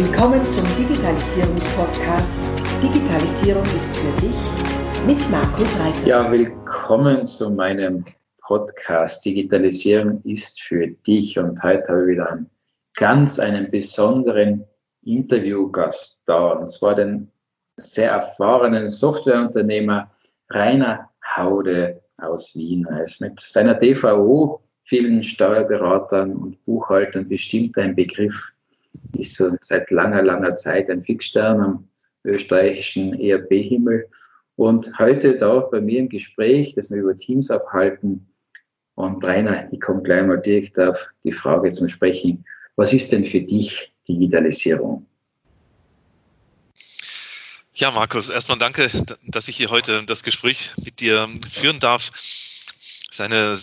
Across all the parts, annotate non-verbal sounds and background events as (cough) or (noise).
Willkommen zum Digitalisierungspodcast Digitalisierung ist für dich mit Markus Reiser. Ja, willkommen zu meinem Podcast Digitalisierung ist für dich. Und heute habe ich wieder einen ganz einen besonderen Interviewgast da. Und zwar den sehr erfahrenen Softwareunternehmer Rainer Haude aus Wien. Er ist mit seiner DVO vielen Steuerberatern und Buchhaltern bestimmt ein Begriff, ist so seit langer, langer Zeit ein Fixstern am österreichischen ERP-Himmel. Und heute da bei mir im Gespräch, das wir über Teams abhalten. Und Rainer, ich komme gleich mal direkt auf die Frage zum Sprechen. Was ist denn für dich Digitalisierung? Ja, Markus, erstmal danke, dass ich hier heute das Gespräch mit dir führen darf. Das ist eine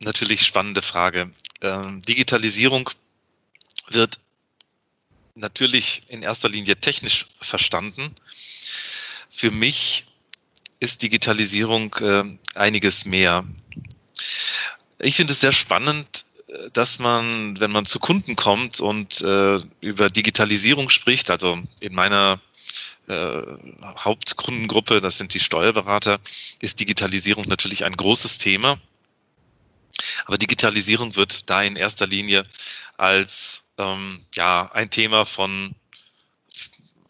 natürlich spannende Frage. Ähm, Digitalisierung wird natürlich in erster Linie technisch verstanden. Für mich ist Digitalisierung äh, einiges mehr. Ich finde es sehr spannend, dass man, wenn man zu Kunden kommt und äh, über Digitalisierung spricht, also in meiner äh, Hauptkundengruppe, das sind die Steuerberater, ist Digitalisierung natürlich ein großes Thema. Aber Digitalisierung wird da in erster Linie als ähm, ja, ein Thema von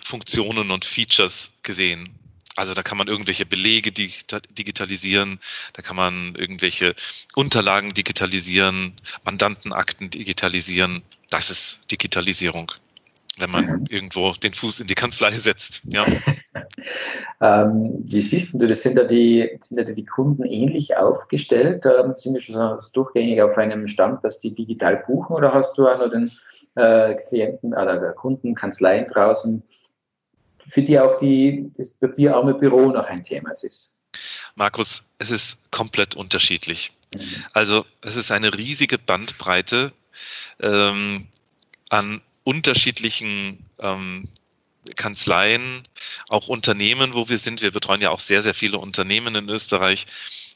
Funktionen und Features gesehen. Also da kann man irgendwelche Belege digitalisieren, da kann man irgendwelche Unterlagen digitalisieren, Mandantenakten digitalisieren. Das ist Digitalisierung, wenn man irgendwo den Fuß in die Kanzlei setzt. Ja. (laughs) ähm, wie siehst du das? Sind da die, sind da die Kunden ähnlich aufgestellt? Ähm, sind die schon durchgängig auf einem Stand, dass die digital buchen oder hast du auch noch den äh, Klienten oder Kunden, Kanzleien draußen, für die auch die, das papierarme Büro noch ein Thema ist. Markus, es ist komplett unterschiedlich. Mhm. Also es ist eine riesige Bandbreite ähm, an unterschiedlichen ähm, Kanzleien, auch Unternehmen, wo wir sind. Wir betreuen ja auch sehr, sehr viele Unternehmen in Österreich.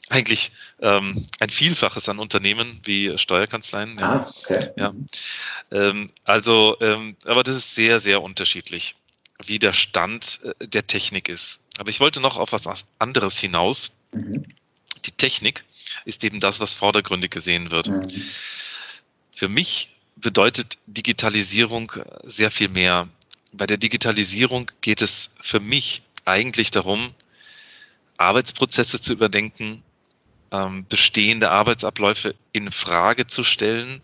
Eigentlich ähm, ein Vielfaches an Unternehmen wie Steuerkanzleien. Ja. Ah, okay. ja. Ähm, also, ähm, aber das ist sehr, sehr unterschiedlich wie der Stand äh, der Technik ist. Aber ich wollte noch auf was anderes hinaus. Mhm. Die Technik ist eben das, was vordergründig gesehen wird. Mhm. Für mich bedeutet Digitalisierung sehr viel mehr. Bei der Digitalisierung geht es für mich eigentlich darum, Arbeitsprozesse zu überdenken, ähm, bestehende Arbeitsabläufe in Frage zu stellen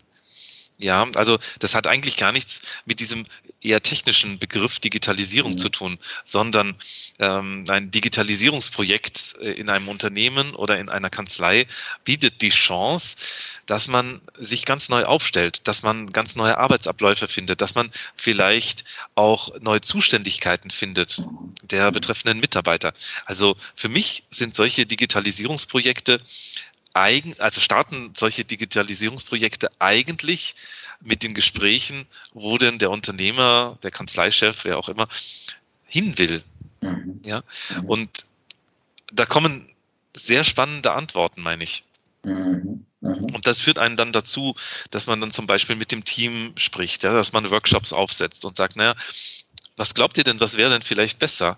ja, also das hat eigentlich gar nichts mit diesem eher technischen Begriff Digitalisierung mhm. zu tun, sondern ähm, ein Digitalisierungsprojekt äh, in einem Unternehmen oder in einer Kanzlei bietet die Chance, dass man sich ganz neu aufstellt, dass man ganz neue Arbeitsabläufe findet, dass man vielleicht auch neue Zuständigkeiten findet der betreffenden Mitarbeiter. Also für mich sind solche Digitalisierungsprojekte eigen, also starten solche Digitalisierungsprojekte eigentlich mit den Gesprächen, wo denn der Unternehmer, der Kanzleichef, wer auch immer, hin will. Mhm. Ja, und da kommen sehr spannende Antworten, meine ich. Mhm. mhm. Und das führt einen dann dazu, dass man dann zum Beispiel mit dem Team spricht, ja, dass man Workshops aufsetzt und sagt, naja, was glaubt ihr denn, was wäre denn vielleicht besser?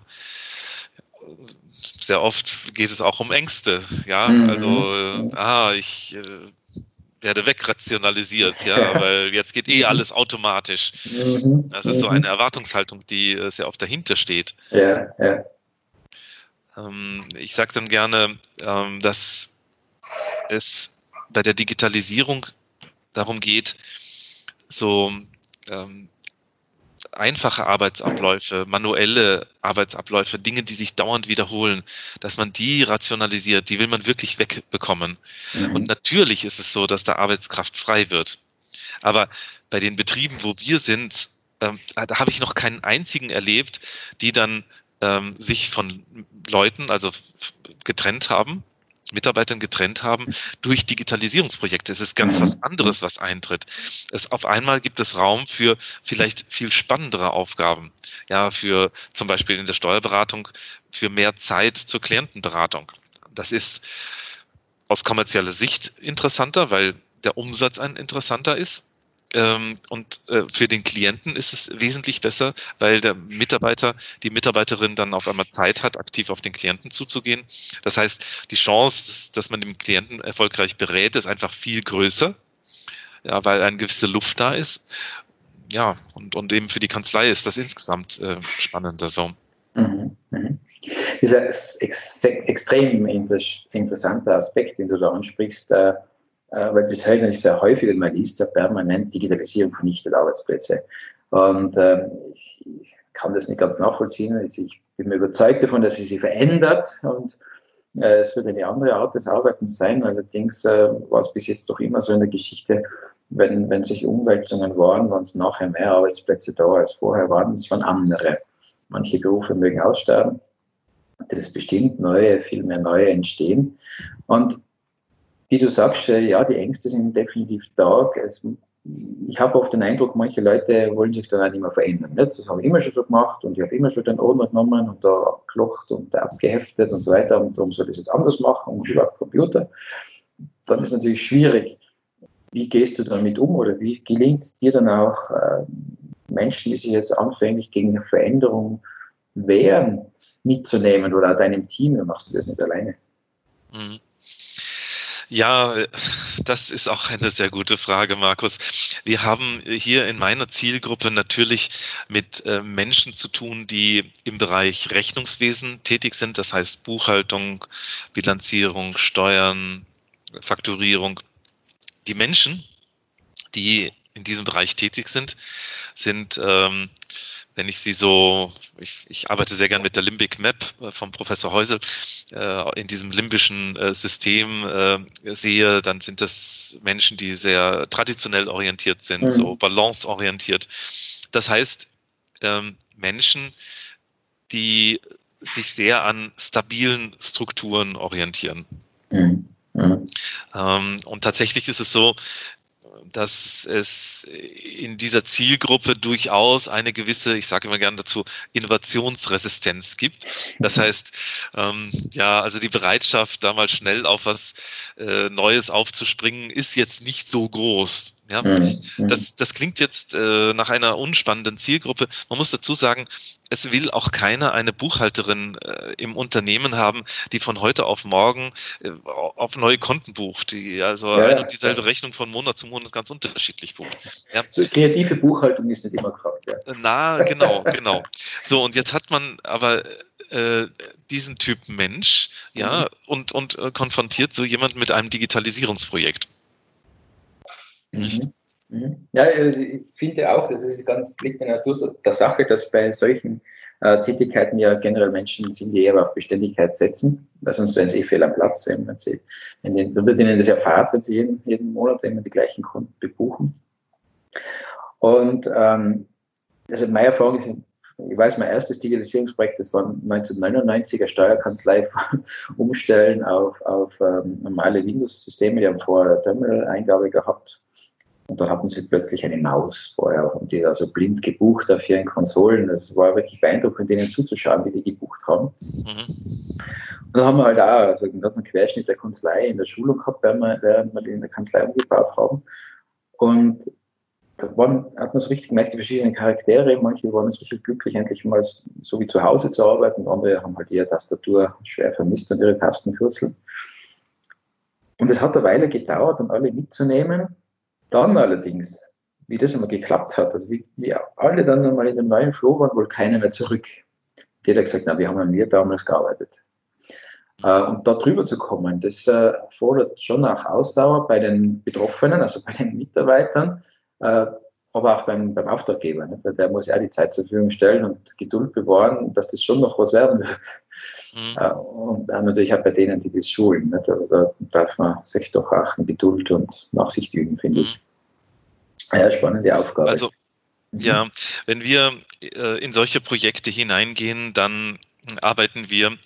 sehr oft geht es auch um Ängste. Ja, mhm. also, äh, ah, ich äh, werde wegrationalisiert, ja, (laughs) weil jetzt geht eh alles automatisch. Mhm. Das ist so eine Erwartungshaltung, die äh, sehr oft dahinter steht. Ja, ja. Ähm, ich sage dann gerne, ähm, dass es bei der Digitalisierung darum geht, so ähm, einfache Arbeitsabläufe, manuelle Arbeitsabläufe, Dinge, die sich dauernd wiederholen, dass man die rationalisiert, die will man wirklich wegbekommen. Mhm. Und natürlich ist es so, dass da Arbeitskraft frei wird. Aber bei den Betrieben, wo wir sind, ähm, da habe ich noch keinen einzigen erlebt, die dann ähm, sich von Leuten, also getrennt haben, Mitarbeitern getrennt haben durch Digitalisierungsprojekte. Es ist ganz was anderes, was eintritt. Es auf einmal gibt es Raum für vielleicht viel spannendere Aufgaben. Ja, für zum Beispiel in der Steuerberatung für mehr Zeit zur Klientenberatung. Das ist aus kommerzieller Sicht interessanter, weil der Umsatz ein interessanter ist. Ähm, und äh, für den Klienten ist es wesentlich besser, weil der Mitarbeiter, die Mitarbeiterin dann auf einmal Zeit hat, aktiv auf den Klienten zuzugehen. Das heißt, die Chance, dass, dass man den Klienten erfolgreich berät, ist einfach viel größer, ja, weil eine gewisse Luft da ist. Ja, und, und eben für die Kanzlei ist das insgesamt äh, spannender so. Mhm, mhm. Dieser ex extrem interessanter Aspekt, den du da ansprichst, äh, weil das höre ich sehr häufig und man liest ja permanent, Digitalisierung vernichtet Arbeitsplätze. Und äh, ich, ich, kann das nicht ganz nachvollziehen. Also ich bin mir überzeugt davon, dass sie sich verändert und äh, es wird eine andere Art des Arbeitens sein. Allerdings äh, war es bis jetzt doch immer so in der Geschichte, wenn, wenn sich Umwälzungen waren, waren es nachher mehr Arbeitsplätze da als vorher waren. Es waren andere. Manche Berufe mögen aussterben. Das bestimmt neue, viel mehr neue entstehen. Und wie du sagst, äh, ja, die Ängste sind definitiv da. Also, ich habe oft den Eindruck, manche Leute wollen sich dann auch nicht mehr verändern. Nicht? Das habe ich immer schon so gemacht und ich habe immer schon den Ordner genommen und da abgelocht und abgeheftet und so weiter und darum soll ich es jetzt anders machen und über Computer. Dann ist natürlich schwierig. Wie gehst du damit um oder wie gelingt es dir dann auch, äh, Menschen, die sich jetzt anfänglich gegen eine Veränderung wehren, mitzunehmen oder auch deinem Team? Machst du das nicht alleine. Mhm. Ja, das ist auch eine sehr gute Frage, Markus. Wir haben hier in meiner Zielgruppe natürlich mit äh, Menschen zu tun, die im Bereich Rechnungswesen tätig sind, das heißt Buchhaltung, Bilanzierung, Steuern, Fakturierung. Die Menschen, die in diesem Bereich tätig sind, sind ähm, wenn ich sie so, ich, ich arbeite sehr gern mit der Limbic Map äh, vom Professor Häusel, äh, in diesem limbischen äh, System äh, sehe, dann sind das Menschen, die sehr traditionell orientiert sind, mhm. so balanceorientiert. Das heißt, ähm, Menschen, die sich sehr an stabilen Strukturen orientieren. Mhm. Mhm. Ähm, und tatsächlich ist es so, dass es in dieser Zielgruppe durchaus eine gewisse, ich sage immer gerne dazu, Innovationsresistenz gibt. Das heißt, ähm, ja, also die Bereitschaft, da mal schnell auf was äh, Neues aufzuspringen, ist jetzt nicht so groß. Ja, mhm. das, das klingt jetzt äh, nach einer unspannenden Zielgruppe. Man muss dazu sagen, es will auch keiner eine Buchhalterin äh, im Unternehmen haben, die von heute auf morgen äh, auf neue Konten bucht, die also ja, eine und dieselbe ja. Rechnung von Monat zu Monat ganz unterschiedlich bucht. Ja. So kreative Buchhaltung ist nicht immer gefragt. Ja. Äh, na, genau, genau. So, und jetzt hat man aber äh, diesen Typ Mensch, ja, mhm. und, und äh, konfrontiert so jemand mit einem Digitalisierungsprojekt. Nicht? Mhm. Mhm. Ja, also ich finde auch, das ist ganz liegt in der Natur der Sache, dass bei solchen äh, Tätigkeiten ja generell Menschen sind, die eher auf Beständigkeit setzen, weil sonst wären sie eh fehl am Platz. Wenn sie, wenn die, dann wird ihnen das erfahrt, wenn sie jeden, jeden Monat immer die gleichen Kunden bebuchen. Und ähm, also meine Erfahrung ist, ich weiß, mein erstes Digitalisierungsprojekt, das war 1999er Steuerkanzlei (laughs) umstellen auf, auf ähm, normale Windows-Systeme, die haben vorher Terminal-Eingabe gehabt und dann hatten sie plötzlich eine Maus vorher und die also blind gebucht auf ihren Konsolen. Das war wirklich beeindruckend, denen zuzuschauen, wie die gebucht haben. Mhm. Und dann haben wir halt auch also einen ganzen Querschnitt der Kanzlei in der Schulung gehabt, während wir, während wir die in der Kanzlei umgebaut haben. Und da waren, hat man so richtig gemerkt, die verschiedenen Charaktere. Manche waren jetzt richtig glücklich, endlich mal so wie zu Hause zu arbeiten. Andere haben halt ihre Tastatur schwer vermisst und ihre Tastenkürzel. Und es hat eine Weile gedauert, um alle mitzunehmen. Dann allerdings, wie das einmal geklappt hat, also wie, wie alle dann einmal in dem neuen Flow waren, wohl keiner mehr zurück. Die hat gesagt, na, wir haben an mir damals gearbeitet. Äh, und da drüber zu kommen, das äh, fordert schon auch Ausdauer bei den Betroffenen, also bei den Mitarbeitern, äh, aber auch beim, beim Auftraggeber. Nicht? Der muss ja die Zeit zur Verfügung stellen und Geduld bewahren, dass das schon noch was werden wird. Mhm. Äh, und natürlich auch bei denen, die das schulen. Nicht? Also da darf man sich doch auch in Geduld und Nachsicht üben, finde mhm. ich. Ja, spannende Aufgabe. Also, mhm. ja, wenn wir äh, in solche Projekte hineingehen, dann arbeiten wir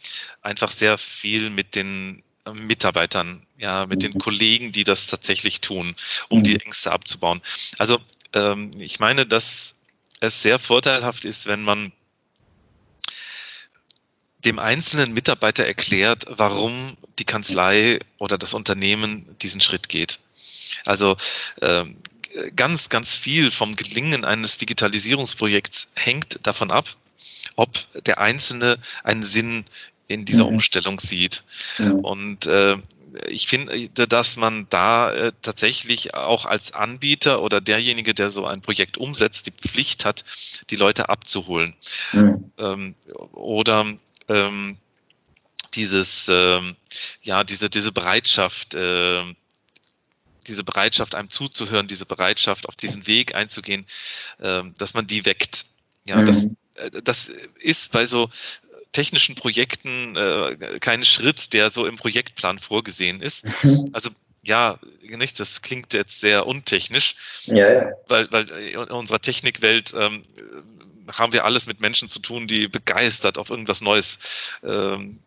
einfach sehr viel mit den äh, Mitarbeitern, ja, mit den mhm. Kollegen, die das tatsächlich tun, um die mhm. Ängste abzubauen. Also ähm, ich meine, dass es sehr vorteilhaft ist, wenn man dem einzelnen Mitarbeiter erklärt, warum die Kanzlei oder das Unternehmen diesen Schritt geht. Also ähm, ganz, ganz viel vom Gelingen eines Digitalisierungsprojekts hängt davon ab, ob der Einzelne einen Sinn in dieser mhm. Umstellung sieht. Mhm. Und äh, ich finde, dass man da äh, tatsächlich auch als Anbieter oder derjenige, der so ein Projekt umsetzt, die Pflicht hat, die Leute abzuholen. Mhm. Ähm, oder ähm, dieses, ähm, ja, diese, diese Bereitschaft, äh, diese Bereitschaft, einem zuzuhören, diese Bereitschaft, auf diesen Weg einzugehen, äh, dass man die weckt. Ja, das, mhm. äh, das ist bei so technischen Projekten äh, kein Schritt, der so im Projektplan vorgesehen ist. Mhm. Also ja, nicht, das klingt jetzt sehr untechnisch, ja, ja. weil, weil in unserer Technikwelt ähm, haben wir alles mit Menschen zu tun, die begeistert auf irgendwas Neues ähm,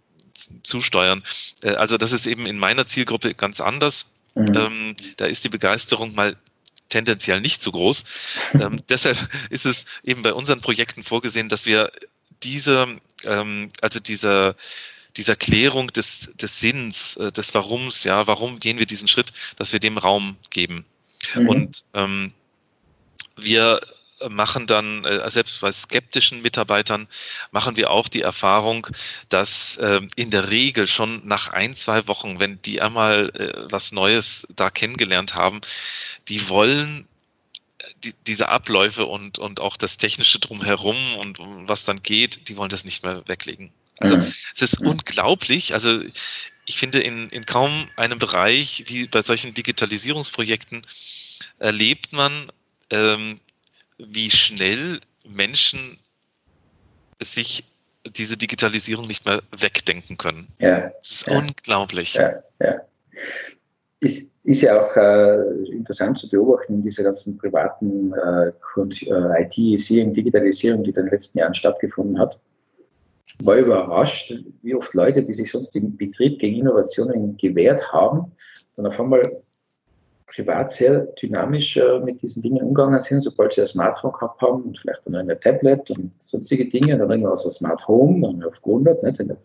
zusteuern. Äh, also das ist eben in meiner Zielgruppe ganz anders. Mhm. Ähm, da ist die Begeisterung mal tendenziell nicht so groß. (laughs) ähm, deshalb ist es eben bei unseren Projekten vorgesehen, dass wir diese, ähm, also diese, dieser Klärung des, des Sinns, äh, des Warums, ja, warum gehen wir diesen Schritt, dass wir dem Raum geben. Mhm. Und ähm, wir machen dann, äh, selbst bei skeptischen Mitarbeitern, machen wir auch die Erfahrung, dass äh, in der Regel schon nach ein, zwei Wochen, wenn die einmal äh, was Neues da kennengelernt haben, die wollen die, diese Abläufe und, und auch das Technische drumherum und was dann geht, die wollen das nicht mehr weglegen. Also mhm. es ist unglaublich. Also ich finde, in, in kaum einem Bereich wie bei solchen Digitalisierungsprojekten erlebt man, ähm, wie schnell Menschen sich diese Digitalisierung nicht mehr wegdenken können. Ja, das ist ja, unglaublich. Ja, ja. Ist, ist ja auch äh, interessant zu beobachten in dieser ganzen privaten äh, äh IT-Isierung, Digitalisierung, die in den letzten Jahren stattgefunden hat. War überrascht, wie oft Leute, die sich sonst im Betrieb gegen Innovationen gewehrt haben, dann auf einmal privat sehr dynamisch äh, mit diesen Dingen umgegangen sind, sobald sie ein Smartphone gehabt haben und vielleicht dann ein Tablet und sonstige Dinge, dann irgendwann so Smart Home, dann auf 100. Nicht? In der,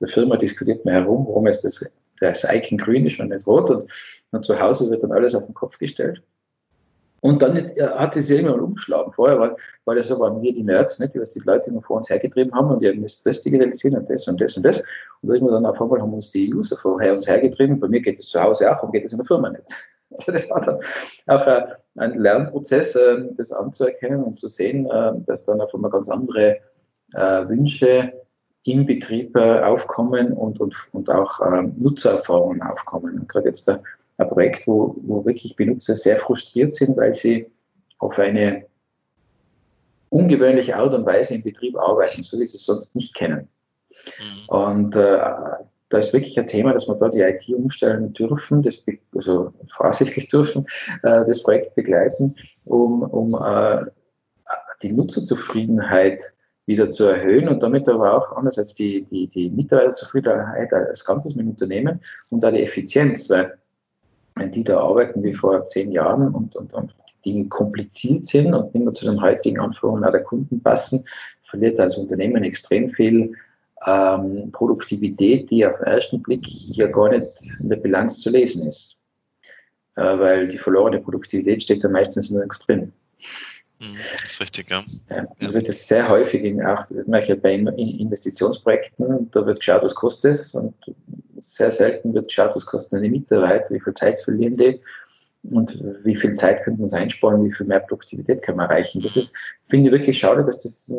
der Firma diskutiert man herum, warum ist das, das Icon grün ist und nicht rot und, und zu Hause wird dann alles auf den Kopf gestellt. Und dann hat es irgendwann umgeschlagen. Vorher war, war das so, waren wir die Nerds, nicht, die was die Leute immer vor uns hergetrieben haben und die haben das digitalisieren und das und das und das. Und irgendwann dann auf einmal haben uns die User vorher uns hergetrieben. Bei mir geht es zu Hause auch, warum geht es in der Firma nicht? Also (laughs) das war dann auch ein Lernprozess, ähm, das anzuerkennen und zu sehen, ähm, dass dann auf einmal ganz andere äh, Wünsche im Betrieb äh, aufkommen und, und, und auch Nutzererfahrungen aufkommen. Und gerade jetzt ein Projekt, wo, wo wirklich Benutzer sehr frustriert sind, weil sie auf eine ungewöhnliche Art und Weise im Betrieb arbeiten, so wie sie es sonst nicht kennen. Mhm. Und äh, da ist wirklich ein Thema, dass wir da die IT umstellen dürfen, das, also vorsichtig dürfen, äh, das Projekt begleiten, um, um äh, die Nutzerzufriedenheit wieder zu erhöhen. Und damit aber auch andererseits die, die, die Mitarbeiterzufriedenheit als Ganzes mit dem Unternehmen und da die Effizienz, weil wenn die da arbeiten wie vor zehn Jahren und, und, und Dinge kompliziert sind und nicht mehr zu den heutigen Anforderungen der Kunden passen, verliert als Unternehmen extrem viel ähm, Produktivität, die auf den ersten Blick ja gar nicht in der Bilanz zu lesen ist. Äh, weil die verlorene Produktivität steckt da meistens nirgends drin. Mhm, das ist richtig, ja. ja das wird das sehr häufig in, auch, das merke ich bei Investitionsprojekten, da wird geschaut, was kostet es und sehr selten wird geschaut, was kosten die Mitarbeiter, wie viel Zeit verlieren die und wie viel Zeit könnten wir uns einsparen, wie viel mehr Produktivität können wir erreichen. Das ist, finde ich wirklich schade, dass das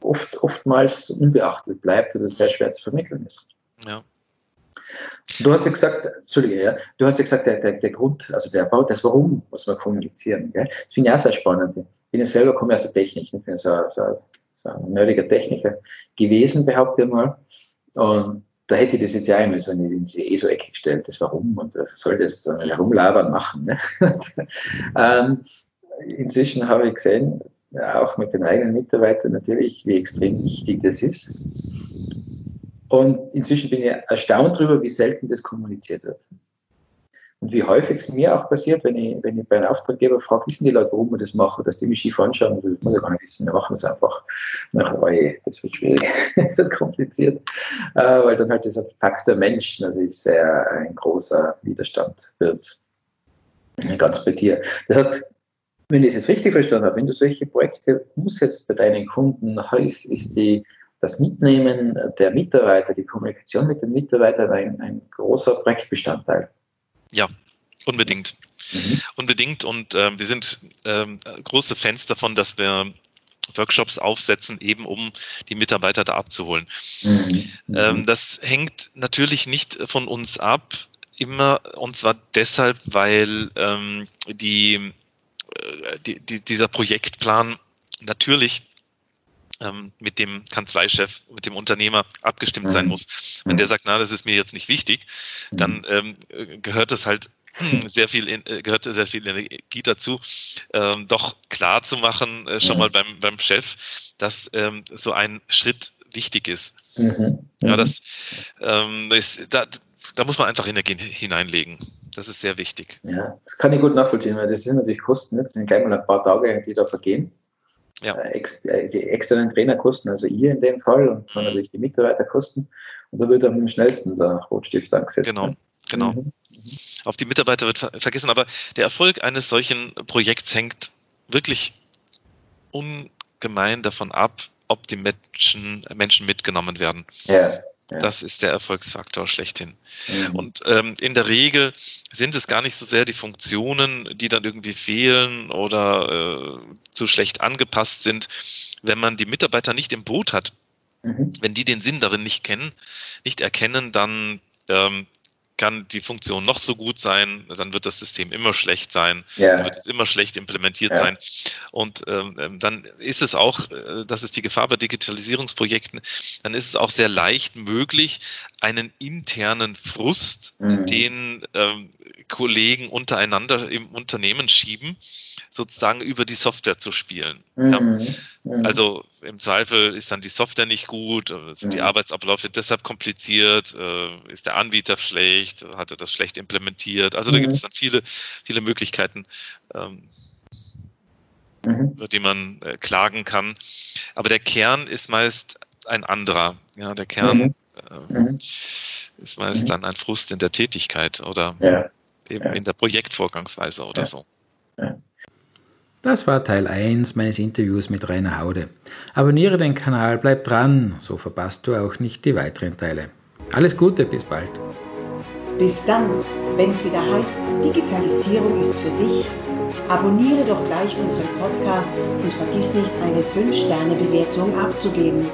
oft, oftmals unbeachtet bleibt oder sehr schwer zu vermitteln ist. Ja. Du hast ja gesagt, Entschuldige, ja, du hast ja gesagt, der, der, der Grund, also der Bau, das Warum muss man kommunizieren. Gell? Das finde ich auch sehr spannend. Ich bin ja selber, komme aus der Technik, ich bin so, so, so ein nerdiger Techniker gewesen, behaupte ich mal. Und da hätte ich das jetzt ja einmal so in diese ESO-Ecke gestellt, das Warum und das soll das so herumlabern machen. Ne? (laughs) ähm, inzwischen habe ich gesehen, auch mit den eigenen Mitarbeitern natürlich, wie extrem wichtig das ist. Und inzwischen bin ich erstaunt darüber, wie selten das kommuniziert wird. Und wie häufig es mir auch passiert, wenn ich, wenn ich bei einem Auftraggeber frage, wissen die Leute, warum wir das machen, dass die mich schief anschauen, das muss ich gar nicht wissen, wir machen es einfach. Nach, oh das wird schwierig, (laughs) das wird kompliziert, äh, weil dann halt dieser der Mensch natürlich sehr ein großer Widerstand wird. Ganz bei dir. Das heißt, wenn ich es jetzt richtig verstanden habe, wenn du solche Projekte umsetzt bei deinen Kunden, heißt, ist die, das Mitnehmen der Mitarbeiter, die Kommunikation mit den Mitarbeitern ein, ein großer Projektbestandteil. Ja, unbedingt. Mhm. Unbedingt. Und äh, wir sind äh, große Fans davon, dass wir Workshops aufsetzen, eben um die Mitarbeiter da abzuholen. Mhm. Ähm, das hängt natürlich nicht von uns ab, immer, und zwar deshalb, weil ähm, die, die, die, dieser Projektplan natürlich ähm, mit dem Kanzleichef, mit dem Unternehmer abgestimmt sein mhm. muss. Wenn der sagt, na, das ist mir jetzt nicht wichtig, dann mhm. ähm, gehört es halt (clears throat) sehr viel äh, gehört sehr viel Energie dazu, ähm, doch klar zu machen, äh, schon mal beim, beim Chef, dass ähm, so ein Schritt wichtig ist. Mhm. Ja, das, ähm, ist, da, da muss man einfach Energie hineinlegen. Das ist sehr wichtig. Ja, das kann ich gut nachvollziehen, weil das sind natürlich Kosten, jetzt sind gleich mal ein paar Tage, die da vergehen. Ja. Äh, äh, die externen Trainerkosten, also ihr in dem Fall, und dann mhm. natürlich die Mitarbeiterkosten. Und da wird am schnellsten der Rotstift angesetzt. Genau, ne? genau. Mhm. Auf die Mitarbeiter wird ver vergessen, aber der Erfolg eines solchen Projekts hängt wirklich ungemein davon ab, ob die Menschen, Menschen mitgenommen werden. Ja. Ja. Das ist der Erfolgsfaktor schlechthin. Mhm. Und ähm, in der Regel sind es gar nicht so sehr die Funktionen, die dann irgendwie fehlen oder äh, zu schlecht angepasst sind. Wenn man die Mitarbeiter nicht im Boot hat, mhm. wenn die den Sinn darin nicht kennen, nicht erkennen, dann ähm, kann die Funktion noch so gut sein, dann wird das System immer schlecht sein, ja. dann wird es immer schlecht implementiert ja. sein. Und ähm, ähm, dann ist es auch, äh, das ist die Gefahr bei Digitalisierungsprojekten, dann ist es auch sehr leicht möglich, einen internen Frust, mhm. den ähm, Kollegen untereinander im Unternehmen schieben, sozusagen über die Software zu spielen. Mhm. Ja. Mhm. Also im Zweifel ist dann die Software nicht gut, äh, sind die mhm. Arbeitsabläufe deshalb kompliziert, äh, ist der Anbieter schlecht, hat er das schlecht implementiert. Also da gibt es dann viele, viele Möglichkeiten, ähm, über die man äh, klagen kann. Aber der Kern ist meist ein anderer. Ja, der Kern äh, ist meist dann ein Frust in der Tätigkeit oder ja. eben ja. in der Projektvorgangsweise oder so. Das war Teil 1 meines Interviews mit Rainer Haude. Abonniere den Kanal, bleib dran, so verpasst du auch nicht die weiteren Teile. Alles Gute, bis bald. Bis dann, wenn es wieder heißt, Digitalisierung ist für dich. Abonniere doch gleich unseren Podcast und vergiss nicht, eine 5-Sterne-Bewertung abzugeben.